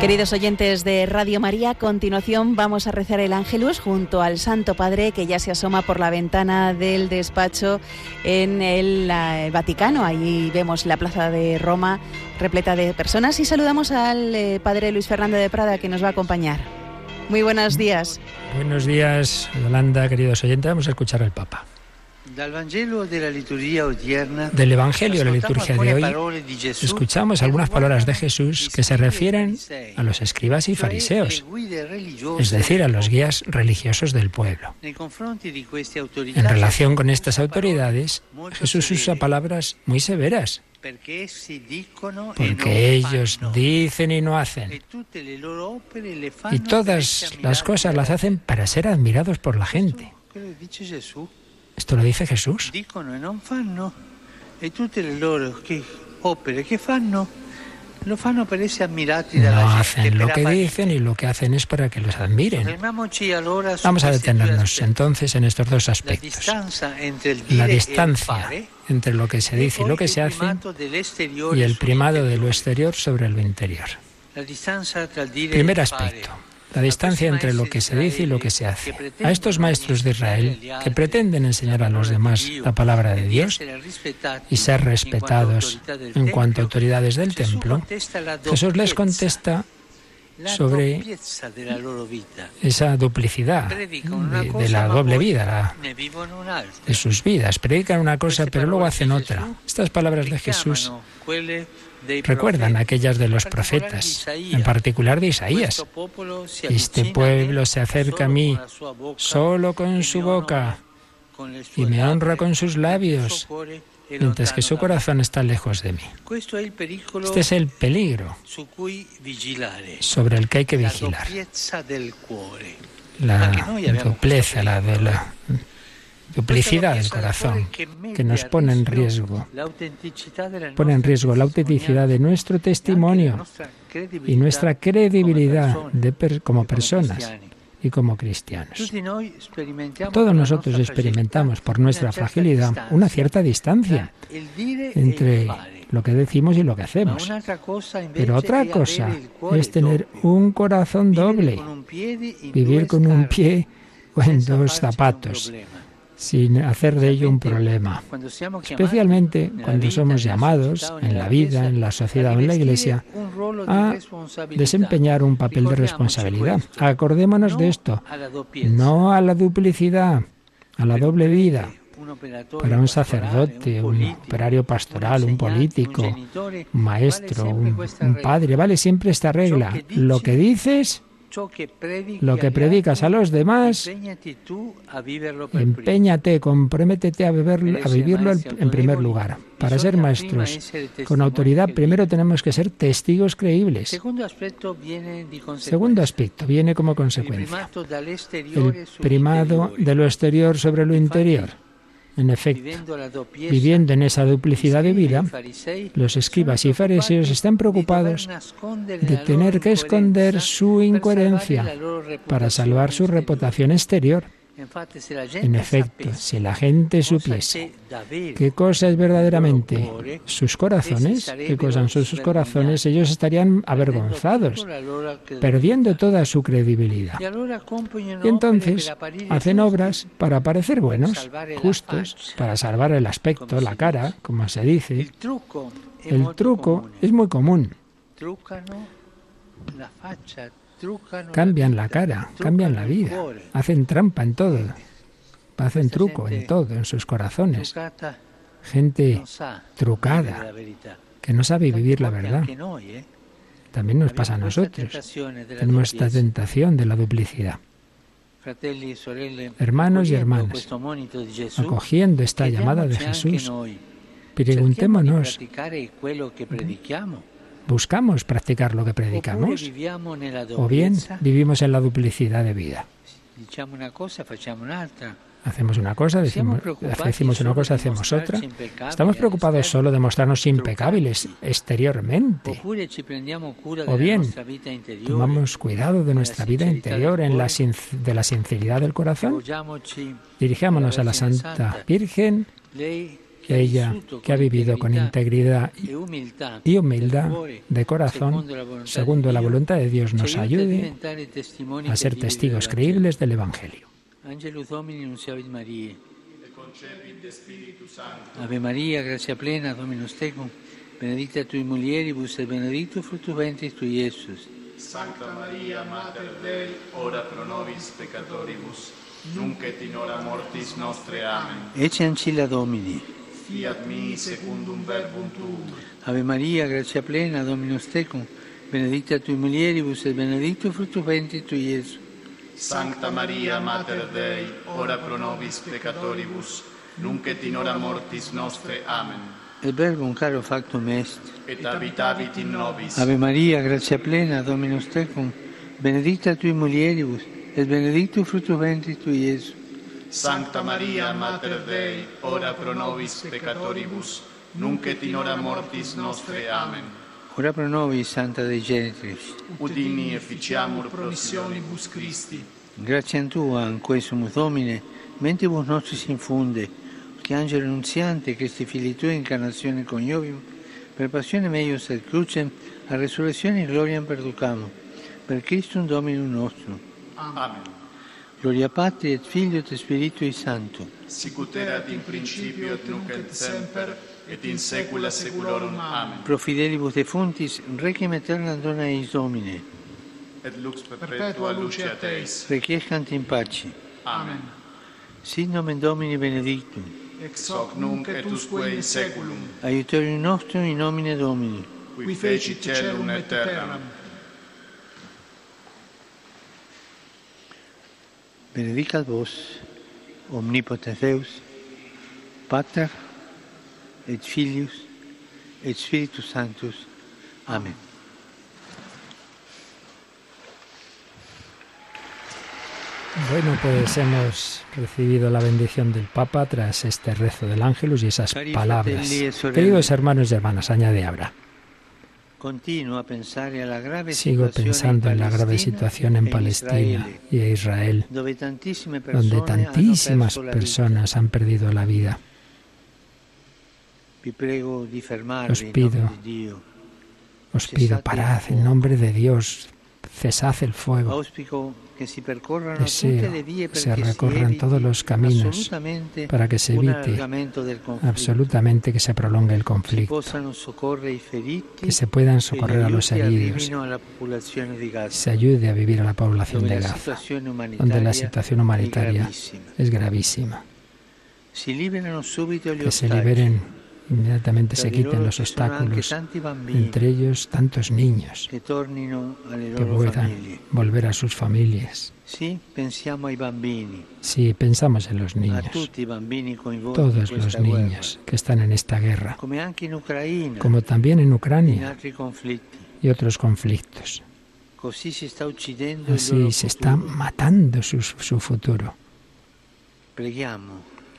Queridos oyentes de Radio María, a continuación vamos a rezar el Ángelus junto al Santo Padre que ya se asoma por la ventana del despacho en el, Vaticano. Allí vemos la plaza de Roma repleta de personas y saludamos al eh, Padre Luis Fernando de Prada que nos va a acompañar. Muy buenos días. Buenos días, Yolanda, queridos oyentes. Vamos a escuchar al Papa. Del Evangelio de la liturgia de hoy escuchamos algunas palabras de Jesús que se refieren a los escribas y fariseos, es decir, a los guías religiosos del pueblo. En relación con estas autoridades, Jesús usa palabras muy severas, porque ellos dicen y no hacen. Y todas las cosas las hacen para ser admirados por la gente. Esto lo dice Jesús. No hacen lo que dicen y lo que hacen es para que los admiren. Vamos a detenernos entonces en estos dos aspectos. La distancia entre lo que se dice y lo que se hace y el primado de lo exterior sobre lo interior. Primer aspecto la distancia entre lo que se dice y lo que se hace. A estos maestros de Israel que pretenden enseñar a los demás la palabra de Dios y ser respetados en cuanto a autoridades del templo, Jesús les contesta sobre esa duplicidad de, la doble vida de sus vidas. Predican una cosa pero luego hacen otra. Estas palabras de Jesús recuerdan aquellas de los profetas, en particular de Isaías. Este pueblo se acerca a mí solo con su boca y me honra con sus labios, mientras que su corazón está lejos de mí. Este es el peligro sobre el que hay que vigilar. La dupleza, la de la duplicidad del corazón que nos pone en riesgo, pone en riesgo la autenticidad de nuestro testimonio y nuestra credibilidad como personas y como cristianos. Todos nosotros experimentamos por nuestra fragilidad una cierta distancia entre lo que decimos y lo que hacemos. Pero otra cosa es tener un corazón doble, vivir con un pie o en dos zapatos sin hacer de ello un problema. Especialmente cuando somos llamados en la vida, en la sociedad o en la iglesia a desempeñar un papel de responsabilidad. Acordémonos de esto, no a la duplicidad, a la doble vida. Para un sacerdote, un operario pastoral, un político, un maestro, un, un padre, vale siempre esta regla. Lo que dices lo que predicas a los demás, empeñate, comprométete a, a vivirlo en primer lugar. Para ser maestros con autoridad, primero tenemos que ser testigos creíbles. Segundo aspecto viene como consecuencia. El primado de lo exterior sobre lo interior. En efecto, viviendo en esa duplicidad de vida, los escribas y fariseos están preocupados de tener que esconder su incoherencia para salvar su reputación exterior. En efecto, si la gente supiese qué cosa es verdaderamente sus corazones, qué cosa son sus corazones, ellos estarían avergonzados, perdiendo toda su credibilidad. Y entonces hacen obras para parecer buenos, justos, para salvar el aspecto, la cara, como se dice. El truco es muy común. Cambian la cara, cambian la vida, hacen trampa en todo, hacen truco en todo, en sus corazones. Gente trucada, que no sabe vivir la verdad. También nos pasa a nosotros. Tenemos esta tentación de la duplicidad. Hermanos y hermanas, acogiendo esta llamada de Jesús, preguntémonos, ¿Buscamos practicar lo que predicamos? ¿O bien vivimos en la duplicidad de vida? Hacemos una cosa, decimos, decimos una cosa, hacemos otra. Estamos preocupados solo de mostrarnos impecables exteriormente. O bien tomamos cuidado de nuestra vida interior en la de la sinceridad del corazón. Dirijámonos a la Santa Virgen ella que ha vivido con integridad y humildad de corazón, segundo la voluntad de Dios, nos ayude a ser testigos creíbles del Evangelio. Ave María, gracia plena, Dominus tecum, benedicta tui mulieribus et benedictus fructus ventris tui, Iesus. Santa Maria, Mater Dei, ora pro nobis peccatoribus, nunc et in hora mortis nostre. Amen. Ecce ancilla Domini. Fiat mi secundum verbum tuum. Ave Maria, gracia plena, Dominus tecum, benedicta tui mulieribus et benedictus fructus ventris tui, Iesus. Sancta Maria, Mater Dei, ora pro nobis peccatoribus, nunc et in hora mortis nostre. Amen. Il verbum caro factum est. Et habitavit in nobis. Ave Maria, gratia plena, Dominus tecum, benedicta tui mulieribus, et benedictus fructus ventris tui, Iesus. Sancta Maria, Mater Dei, ora pro nobis peccatoribus, nunc et in hora mortis nostre. Amen. Ora pro nobis, Santa Dei Genitrix. Udini efficiamur promissionibus Christi. Gratiam Tua, anque sumus Domine, mentibus nostris infunde, che angelo annunziante, Christi fili Tui, incarnazione coniovium, per passione meius et crucem, a resurrezione in gloria perducamo, per Christum Dominum nostrum. Amen. Gloria Patri et Filio et Spiritui Sancto. Sicut erat in principio et nunc et semper, et in saecula saeculorum. Amen. Pro fidelibus defuntis, requiem aeternam dona eis Domine. Et lux perpetua lucia Teis. Requiescant in pace. Amen. Sit nomen Domini benedictum. Ex hoc nunc et usque in saeculum, Aiutorium nostrum in nomine Domini. qui fecit celum et terram. Benedicat vos, omnipotens Deus, Pater et Filius et Spiritus Sanctus. Amen. Bueno, pues hemos recibido la bendición del Papa tras este rezo del Ángelus y esas palabras. Queridos hermanos y hermanas, añade Abra. Continuo a pensare alla grave Sigo pensando en la grave situación en e Palestina y en Israel, donde tantísimas personas han perdido la vida. Os pido. Os pido, parad en nombre de Dios, cesad el fuego. Deseo que se recorran todos los caminos para que se evite absolutamente que se prolongue el conflicto, que se puedan socorrer a los heridos, se ayude a vivir a la población de Gaza, donde la situación humanitaria es gravísima. Que se liberen, inmediatamente se quiten los obstáculos, entre ellos tantos niños que puedan volver a sus familias. Si pensamos en los niños, todos los niños que están en esta guerra, como también en Ucrania y otros conflictos. Así se está matando su, su futuro.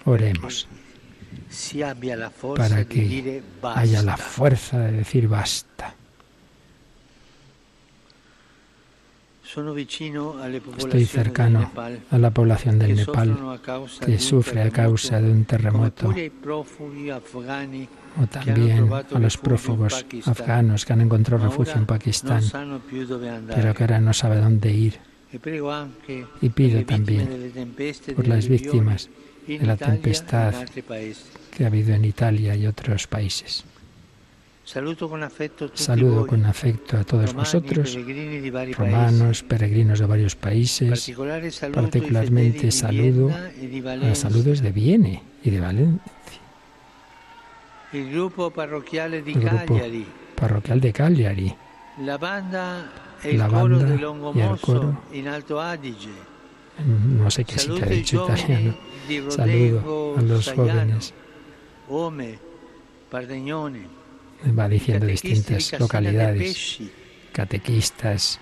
Oremos para que haya la fuerza de decir basta. Estoy cercano a la población del Nepal que sufre a causa de un terremoto. o también a los prófugos afganos que han encontrado refugio en Pakistán, pero que ahora no sabe dónde ir. Y pido también por las víctimas de la e tempestad que ha habido en Italia y otros países. Saludo con afecto a todos vosotros, romanos, peregrinos de varios países, particularmente saludo e a los saludos de Viene y de Valencia, gruppo Cagliari, parroquial de Cagliari, la banda La banda y el coro. no sé qué i dicho giovani italiano, saludo a los jóvenes, va diciendo distintas de localidades, catequistas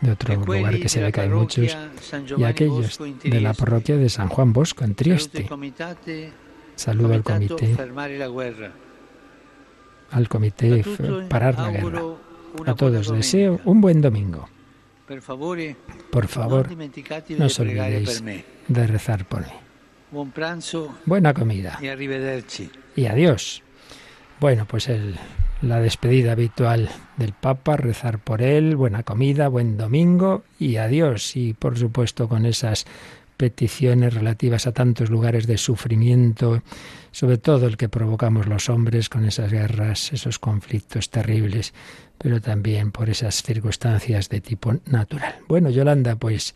de otro lugar que se ve que hay muchos, y aquellos de la parroquia de San Juan Bosco en Trieste. Saludo al comité, al comité Parar la Guerra. A todos deseo un buen domingo. Por favor, no os olvidéis de rezar por mí. Buena comida. Y arrivederci. Y adiós. Bueno, pues el, la despedida habitual del Papa, rezar por él, buena comida, buen domingo y adiós. Y por supuesto con esas peticiones relativas a tantos lugares de sufrimiento, sobre todo el que provocamos los hombres con esas guerras, esos conflictos terribles, pero también por esas circunstancias de tipo natural. Bueno, Yolanda, pues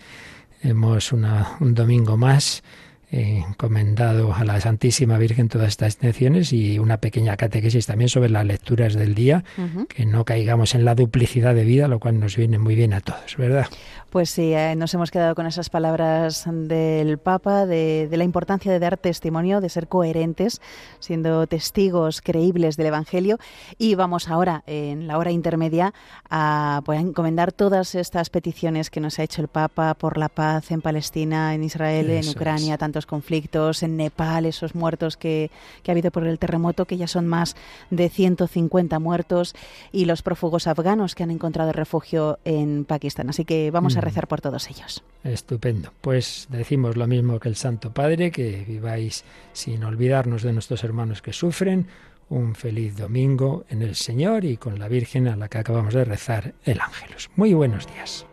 hemos una, un domingo más encomendado a la Santísima Virgen todas estas intenciones y una pequeña catequesis también sobre las lecturas del día, que no caigamos en la duplicidad de vida, lo cual nos viene muy bien a todos, ¿verdad? Pues sí, eh, nos hemos quedado con esas palabras del Papa, de, la importancia de dar testimonio, de ser coherentes, siendo testigos creíbles del Evangelio. Y vamos ahora, en la hora intermedia, a, pues, encomendar todas estas peticiones que nos ha hecho el Papa por la paz en Palestina, en Israel, en Ucrania, tantos conflictos, en Nepal, esos muertos que, que ha habido por el terremoto, que ya son más de 150 muertos, y los prófugos afganos que han encontrado refugio en Pakistán. Así que vamos a rezar por todos ellos. Estupendo. Pues decimos lo mismo que el Santo Padre, que viváis sin olvidarnos de nuestros hermanos que sufren. Un feliz domingo en el Señor y con la Virgen a la que acabamos de rezar el Ángelus. Muy buenos días.